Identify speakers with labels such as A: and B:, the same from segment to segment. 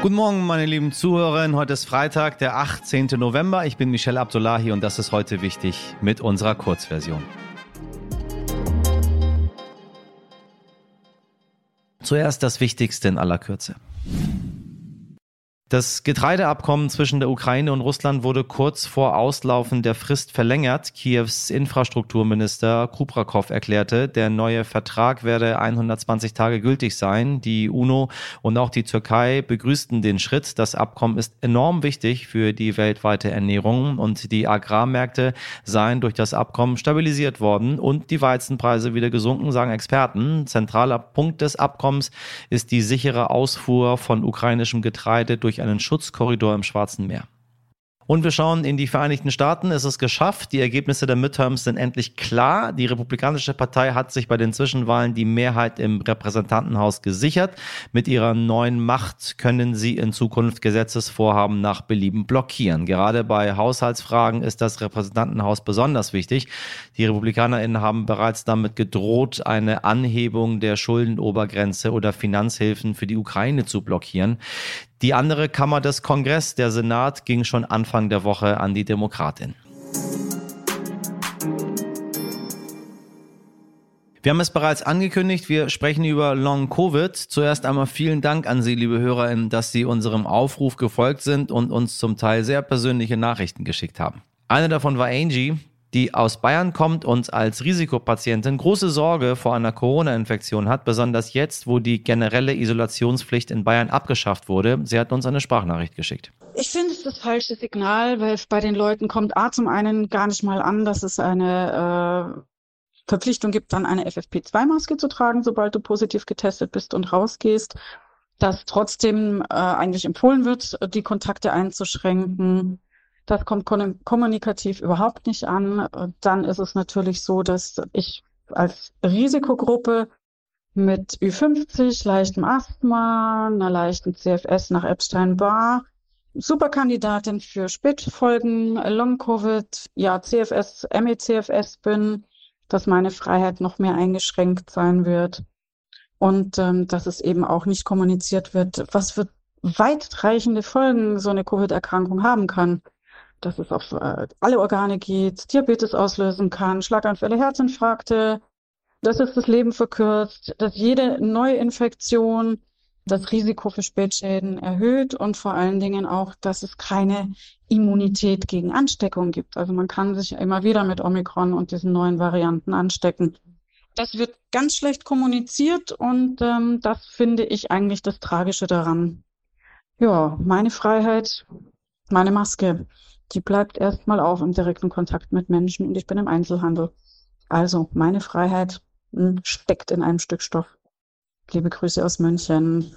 A: Guten Morgen, meine lieben Zuhörerinnen. Heute ist Freitag, der 18. November. Ich bin Michelle Abdullahi und das ist heute wichtig mit unserer Kurzversion. Zuerst das Wichtigste in aller Kürze. Das Getreideabkommen zwischen der Ukraine und Russland wurde kurz vor Auslaufen der Frist verlängert. Kiews Infrastrukturminister Kubrakow erklärte, der neue Vertrag werde 120 Tage gültig sein. Die UNO und auch die Türkei begrüßten den Schritt. Das Abkommen ist enorm wichtig für die weltweite Ernährung und die Agrarmärkte seien durch das Abkommen stabilisiert worden und die Weizenpreise wieder gesunken, sagen Experten. Zentraler Punkt des Abkommens ist die sichere Ausfuhr von ukrainischem Getreide durch durch einen Schutzkorridor im Schwarzen Meer. Und wir schauen in die Vereinigten Staaten. Es ist geschafft. Die Ergebnisse der Midterms sind endlich klar. Die Republikanische Partei hat sich bei den Zwischenwahlen die Mehrheit im Repräsentantenhaus gesichert. Mit ihrer neuen Macht können sie in Zukunft Gesetzesvorhaben nach Belieben blockieren. Gerade bei Haushaltsfragen ist das Repräsentantenhaus besonders wichtig. Die RepublikanerInnen haben bereits damit gedroht, eine Anhebung der Schuldenobergrenze oder Finanzhilfen für die Ukraine zu blockieren. Die andere Kammer des Kongress, der Senat, ging schon Anfang der Woche an die Demokratin. Wir haben es bereits angekündigt, wir sprechen über Long Covid. Zuerst einmal vielen Dank an Sie, liebe HörerInnen, dass Sie unserem Aufruf gefolgt sind und uns zum Teil sehr persönliche Nachrichten geschickt haben. Eine davon war Angie, die aus Bayern kommt und als Risikopatientin große Sorge vor einer Corona-Infektion hat, besonders jetzt, wo die generelle Isolationspflicht in Bayern abgeschafft wurde. Sie hat uns eine Sprachnachricht geschickt.
B: Ich finde es das falsche Signal, weil es bei den Leuten kommt A zum einen gar nicht mal an, dass es eine äh, Verpflichtung gibt, dann eine FFP2-Maske zu tragen, sobald du positiv getestet bist und rausgehst dass trotzdem äh, eigentlich empfohlen wird, die Kontakte einzuschränken. Das kommt kommunikativ überhaupt nicht an. Dann ist es natürlich so, dass ich als Risikogruppe mit Ü50, leichtem Asthma, einer leichten CFS nach Epstein-Barr, Superkandidatin für Spätfolgen, Long-Covid, ja, CFS, ME-CFS bin, dass meine Freiheit noch mehr eingeschränkt sein wird und ähm, dass es eben auch nicht kommuniziert wird, was für weitreichende Folgen so eine Covid-Erkrankung haben kann dass es auf äh, alle Organe geht, Diabetes auslösen kann, Schlaganfälle, Herzinfarkte, dass es das Leben verkürzt, dass jede neue Infektion das Risiko für Spätschäden erhöht und vor allen Dingen auch, dass es keine Immunität gegen Ansteckung gibt. Also man kann sich immer wieder mit Omikron und diesen neuen Varianten anstecken. Das wird ganz schlecht kommuniziert und ähm, das finde ich eigentlich das Tragische daran. Ja, meine Freiheit, meine Maske die bleibt erstmal auf im direkten Kontakt mit Menschen und ich bin im Einzelhandel. Also meine Freiheit hm, steckt in einem Stück Stoff. Liebe Grüße aus München.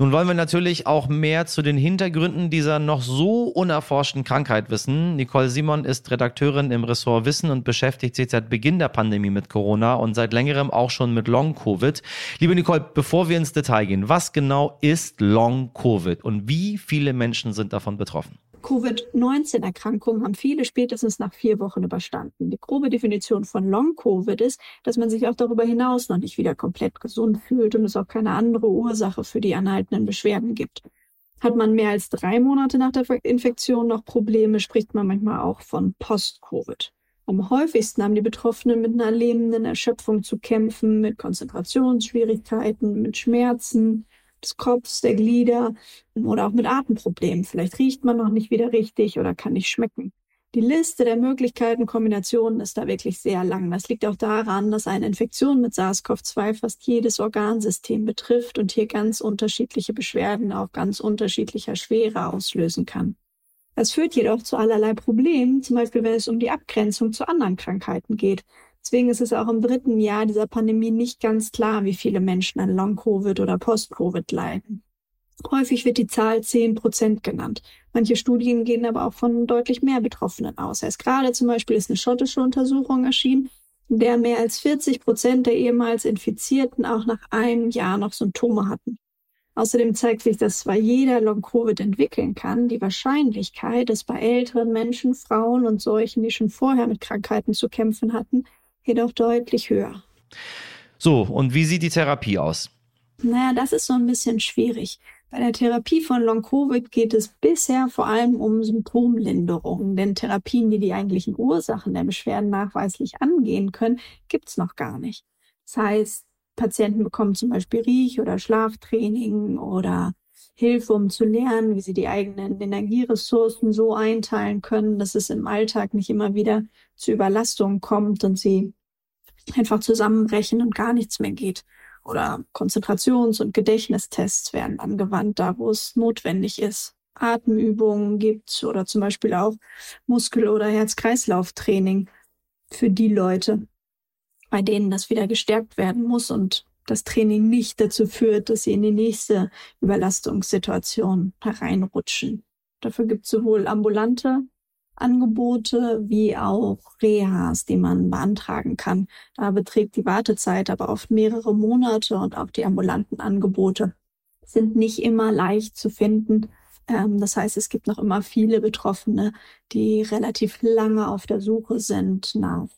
A: Nun wollen wir natürlich auch mehr zu den Hintergründen dieser noch so unerforschten Krankheit wissen. Nicole Simon ist Redakteurin im Ressort Wissen und beschäftigt sich seit Beginn der Pandemie mit Corona und seit längerem auch schon mit Long-Covid. Liebe Nicole, bevor wir ins Detail gehen, was genau ist Long-Covid und wie viele Menschen sind davon betroffen?
C: Covid-19-Erkrankungen haben viele spätestens nach vier Wochen überstanden. Die grobe Definition von Long-Covid ist, dass man sich auch darüber hinaus noch nicht wieder komplett gesund fühlt und es auch keine andere Ursache für die anhaltenden Beschwerden gibt. Hat man mehr als drei Monate nach der Infektion noch Probleme, spricht man manchmal auch von Post-Covid. Am häufigsten haben die Betroffenen mit einer lähmenden Erschöpfung zu kämpfen, mit Konzentrationsschwierigkeiten, mit Schmerzen, des Kopfs, der Glieder oder auch mit Atemproblemen. Vielleicht riecht man noch nicht wieder richtig oder kann nicht schmecken. Die Liste der Möglichkeiten, Kombinationen ist da wirklich sehr lang. Das liegt auch daran, dass eine Infektion mit SARS-CoV-2 fast jedes Organsystem betrifft und hier ganz unterschiedliche Beschwerden auch ganz unterschiedlicher Schwere auslösen kann. Das führt jedoch zu allerlei Problemen, zum Beispiel wenn es um die Abgrenzung zu anderen Krankheiten geht. Deswegen ist es auch im dritten Jahr dieser Pandemie nicht ganz klar, wie viele Menschen an Long-Covid oder Post-Covid leiden. Häufig wird die Zahl 10 Prozent genannt. Manche Studien gehen aber auch von deutlich mehr Betroffenen aus. Erst gerade zum Beispiel ist eine schottische Untersuchung erschienen, in der mehr als 40 Prozent der ehemals Infizierten auch nach einem Jahr noch Symptome hatten. Außerdem zeigt sich, dass zwar jeder Long-Covid entwickeln kann, die Wahrscheinlichkeit, dass bei älteren Menschen, Frauen und solchen, die schon vorher mit Krankheiten zu kämpfen hatten, jedoch deutlich höher.
A: So, und wie sieht die Therapie aus?
C: Naja, das ist so ein bisschen schwierig. Bei der Therapie von Long-Covid geht es bisher vor allem um Symptomlinderung, denn Therapien, die die eigentlichen Ursachen der Beschwerden nachweislich angehen können, gibt's noch gar nicht. Das heißt, Patienten bekommen zum Beispiel Riech- oder Schlaftraining oder Hilfe, um zu lernen, wie sie die eigenen Energieressourcen so einteilen können, dass es im Alltag nicht immer wieder zu Überlastungen kommt und sie einfach zusammenbrechen und gar nichts mehr geht. Oder Konzentrations- und Gedächtnistests werden angewandt, da wo es notwendig ist. Atemübungen gibt's oder zum Beispiel auch Muskel- oder Herz-Kreislauf-Training für die Leute, bei denen das wieder gestärkt werden muss und das Training nicht dazu führt, dass sie in die nächste Überlastungssituation hereinrutschen. Dafür gibt es sowohl ambulante Angebote wie auch Rehas, die man beantragen kann. Da beträgt die Wartezeit aber oft mehrere Monate und auch die ambulanten Angebote sind nicht immer leicht zu finden. Ähm, das heißt, es gibt noch immer viele Betroffene, die relativ lange auf der Suche sind nach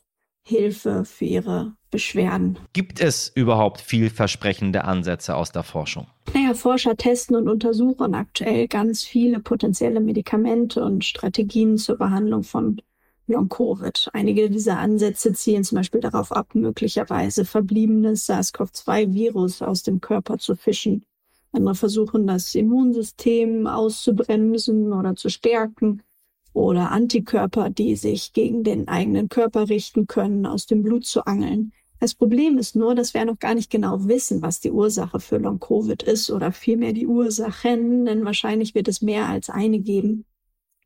C: Hilfe für ihre Beschwerden.
A: Gibt es überhaupt vielversprechende Ansätze aus der Forschung?
C: Naja, Forscher testen und untersuchen aktuell ganz viele potenzielle Medikamente und Strategien zur Behandlung von Long-Covid. Einige dieser Ansätze zielen zum Beispiel darauf ab, möglicherweise verbliebenes SARS-CoV-2-Virus aus dem Körper zu fischen. Andere versuchen, das Immunsystem auszubremsen oder zu stärken oder Antikörper, die sich gegen den eigenen Körper richten können, aus dem Blut zu angeln. Das Problem ist nur, dass wir noch gar nicht genau wissen, was die Ursache für Long-Covid ist oder vielmehr die Ursachen, denn wahrscheinlich wird es mehr als eine geben.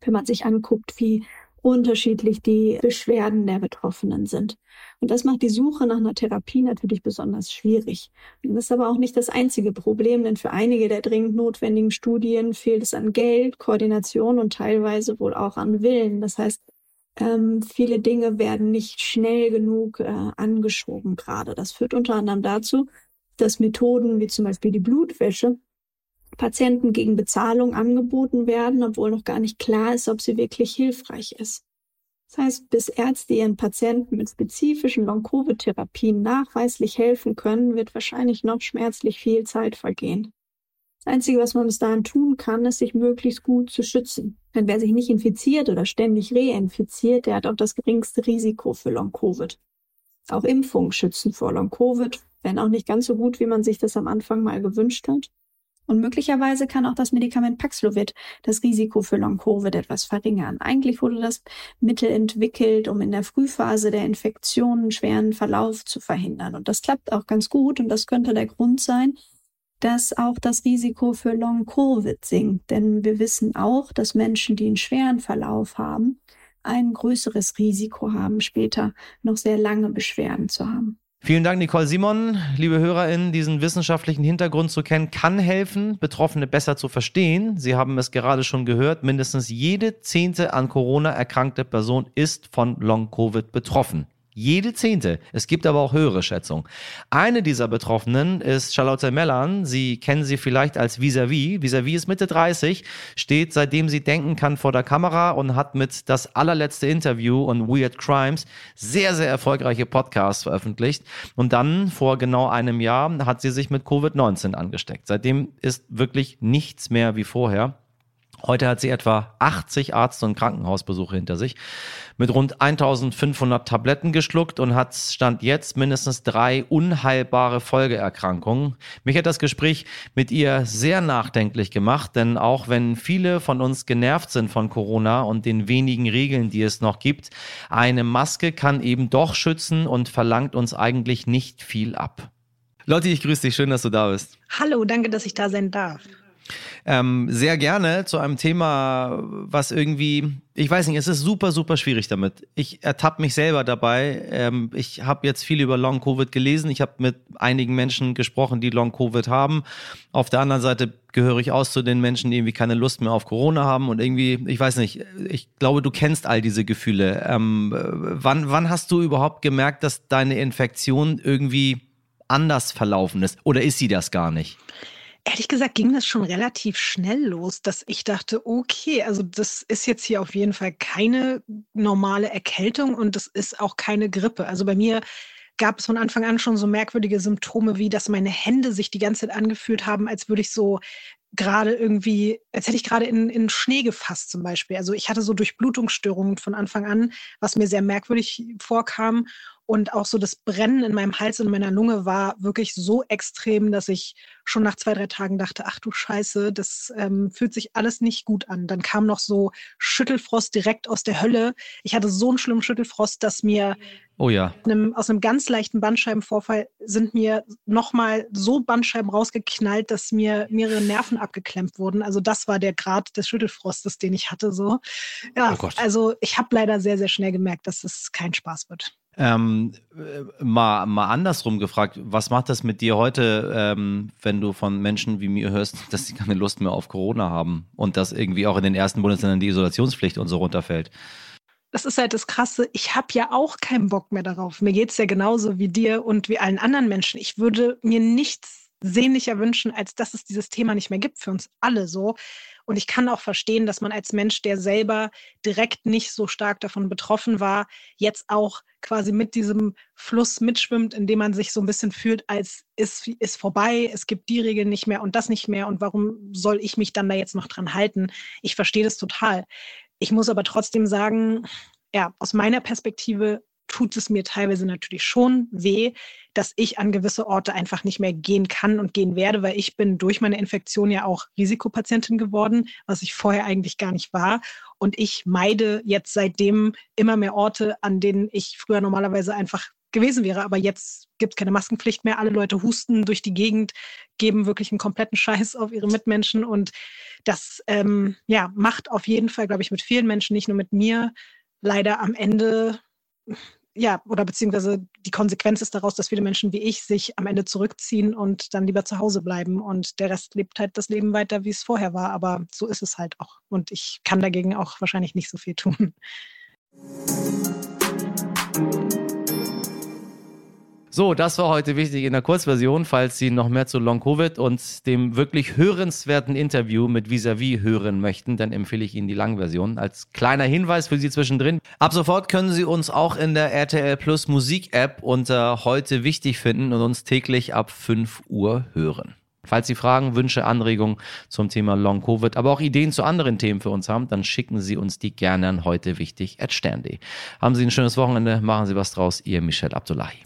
C: Wenn man sich anguckt, wie unterschiedlich die Beschwerden der Betroffenen sind. Und das macht die Suche nach einer Therapie natürlich besonders schwierig. Und das ist aber auch nicht das einzige Problem, denn für einige der dringend notwendigen Studien fehlt es an Geld, Koordination und teilweise wohl auch an Willen. Das heißt, ähm, viele Dinge werden nicht schnell genug äh, angeschoben gerade. Das führt unter anderem dazu, dass Methoden wie zum Beispiel die Blutwäsche Patienten gegen Bezahlung angeboten werden, obwohl noch gar nicht klar ist, ob sie wirklich hilfreich ist. Das heißt, bis Ärzte ihren Patienten mit spezifischen Long-Covid-Therapien nachweislich helfen können, wird wahrscheinlich noch schmerzlich viel Zeit vergehen. Das Einzige, was man bis dahin tun kann, ist, sich möglichst gut zu schützen. Denn wer sich nicht infiziert oder ständig reinfiziert, der hat auch das geringste Risiko für Long-Covid. Auch Impfungen schützen vor Long-Covid, wenn auch nicht ganz so gut, wie man sich das am Anfang mal gewünscht hat. Und möglicherweise kann auch das Medikament Paxlovid das Risiko für Long-Covid etwas verringern. Eigentlich wurde das Mittel entwickelt, um in der Frühphase der Infektion einen schweren Verlauf zu verhindern. Und das klappt auch ganz gut. Und das könnte der Grund sein, dass auch das Risiko für Long-Covid sinkt. Denn wir wissen auch, dass Menschen, die einen schweren Verlauf haben, ein größeres Risiko haben, später noch sehr lange Beschwerden zu haben.
A: Vielen Dank, Nicole Simon. Liebe HörerInnen, diesen wissenschaftlichen Hintergrund zu kennen, kann helfen, Betroffene besser zu verstehen. Sie haben es gerade schon gehört, mindestens jede zehnte an Corona erkrankte Person ist von Long-Covid betroffen. Jede zehnte. Es gibt aber auch höhere Schätzungen. Eine dieser Betroffenen ist Charlotte Mellan. Sie kennen sie vielleicht als Vis-a-vis. Vis-a-vis ist Mitte 30, steht seitdem sie denken kann vor der Kamera und hat mit das allerletzte Interview und Weird Crimes sehr, sehr erfolgreiche Podcasts veröffentlicht. Und dann vor genau einem Jahr hat sie sich mit Covid-19 angesteckt. Seitdem ist wirklich nichts mehr wie vorher. Heute hat sie etwa 80 Arzt- und Krankenhausbesuche hinter sich, mit rund 1500 Tabletten geschluckt und hat Stand jetzt mindestens drei unheilbare Folgeerkrankungen. Mich hat das Gespräch mit ihr sehr nachdenklich gemacht, denn auch wenn viele von uns genervt sind von Corona und den wenigen Regeln, die es noch gibt, eine Maske kann eben doch schützen und verlangt uns eigentlich nicht viel ab. Lotti, ich grüße dich. Schön, dass du da bist.
D: Hallo, danke, dass ich da sein darf
A: ähm, sehr gerne zu einem Thema, was irgendwie, ich weiß nicht, es ist super, super schwierig damit. Ich ertappe mich selber dabei. Ähm, ich habe jetzt viel über Long-Covid gelesen. Ich habe mit einigen Menschen gesprochen, die Long-Covid haben. Auf der anderen Seite gehöre ich aus zu den Menschen, die irgendwie keine Lust mehr auf Corona haben und irgendwie, ich weiß nicht, ich glaube, du kennst all diese Gefühle. Ähm, wann, wann hast du überhaupt gemerkt, dass deine Infektion irgendwie anders verlaufen ist? Oder ist sie das gar nicht?
D: Ehrlich gesagt ging das schon relativ schnell los, dass ich dachte, okay, also das ist jetzt hier auf jeden Fall keine normale Erkältung und das ist auch keine Grippe. Also bei mir gab es von Anfang an schon so merkwürdige Symptome, wie dass meine Hände sich die ganze Zeit angefühlt haben, als würde ich so gerade irgendwie, als hätte ich gerade in, in Schnee gefasst zum Beispiel. Also ich hatte so Durchblutungsstörungen von Anfang an, was mir sehr merkwürdig vorkam. Und auch so das Brennen in meinem Hals und meiner Lunge war wirklich so extrem, dass ich schon nach zwei, drei Tagen dachte, ach du Scheiße, das ähm, fühlt sich alles nicht gut an. Dann kam noch so Schüttelfrost direkt aus der Hölle. Ich hatte so einen schlimmen Schüttelfrost, dass mir
A: oh ja.
D: einem, aus einem ganz leichten Bandscheibenvorfall sind mir nochmal so Bandscheiben rausgeknallt, dass mir mehrere Nerven abgeklemmt wurden. Also das war der Grad des Schüttelfrostes, den ich hatte. So. Ja, oh also ich habe leider sehr, sehr schnell gemerkt, dass es kein Spaß wird.
A: Ähm, äh, mal, mal andersrum gefragt, was macht das mit dir heute, ähm, wenn du von Menschen wie mir hörst, dass sie keine Lust mehr auf Corona haben und dass irgendwie auch in den ersten Bundesländern die Isolationspflicht und so runterfällt?
D: Das ist halt das Krasse. Ich habe ja auch keinen Bock mehr darauf. Mir geht es ja genauso wie dir und wie allen anderen Menschen. Ich würde mir nichts sehnlicher wünschen, als dass es dieses Thema nicht mehr gibt für uns alle so. Und ich kann auch verstehen, dass man als Mensch, der selber direkt nicht so stark davon betroffen war, jetzt auch quasi mit diesem Fluss mitschwimmt, indem man sich so ein bisschen fühlt, als ist, ist vorbei, es gibt die Regeln nicht mehr und das nicht mehr und warum soll ich mich dann da jetzt noch dran halten? Ich verstehe das total. Ich muss aber trotzdem sagen, ja, aus meiner Perspektive tut es mir teilweise natürlich schon weh, dass ich an gewisse Orte einfach nicht mehr gehen kann und gehen werde, weil ich bin durch meine Infektion ja auch Risikopatientin geworden, was ich vorher eigentlich gar nicht war. Und ich meide jetzt seitdem immer mehr Orte, an denen ich früher normalerweise einfach gewesen wäre. Aber jetzt gibt es keine Maskenpflicht mehr. Alle Leute husten durch die Gegend, geben wirklich einen kompletten Scheiß auf ihre Mitmenschen. Und das ähm, ja, macht auf jeden Fall, glaube ich, mit vielen Menschen, nicht nur mit mir, leider am Ende ja, oder beziehungsweise die Konsequenz ist daraus, dass viele Menschen wie ich sich am Ende zurückziehen und dann lieber zu Hause bleiben und der Rest lebt halt das Leben weiter, wie es vorher war. Aber so ist es halt auch. Und ich kann dagegen auch wahrscheinlich nicht so viel tun.
A: So, das war heute wichtig in der Kurzversion. Falls Sie noch mehr zu Long Covid und dem wirklich hörenswerten Interview mit Visavi hören möchten, dann empfehle ich Ihnen die Langversion. Als kleiner Hinweis für Sie zwischendrin. Ab sofort können Sie uns auch in der RTL Plus Musik App unter heute wichtig finden und uns täglich ab 5 Uhr hören. Falls Sie Fragen, Wünsche, Anregungen zum Thema Long Covid, aber auch Ideen zu anderen Themen für uns haben, dann schicken Sie uns die gerne an heute wichtig at stern.de. Haben Sie ein schönes Wochenende, machen Sie was draus. Ihr Michel Abdullahi.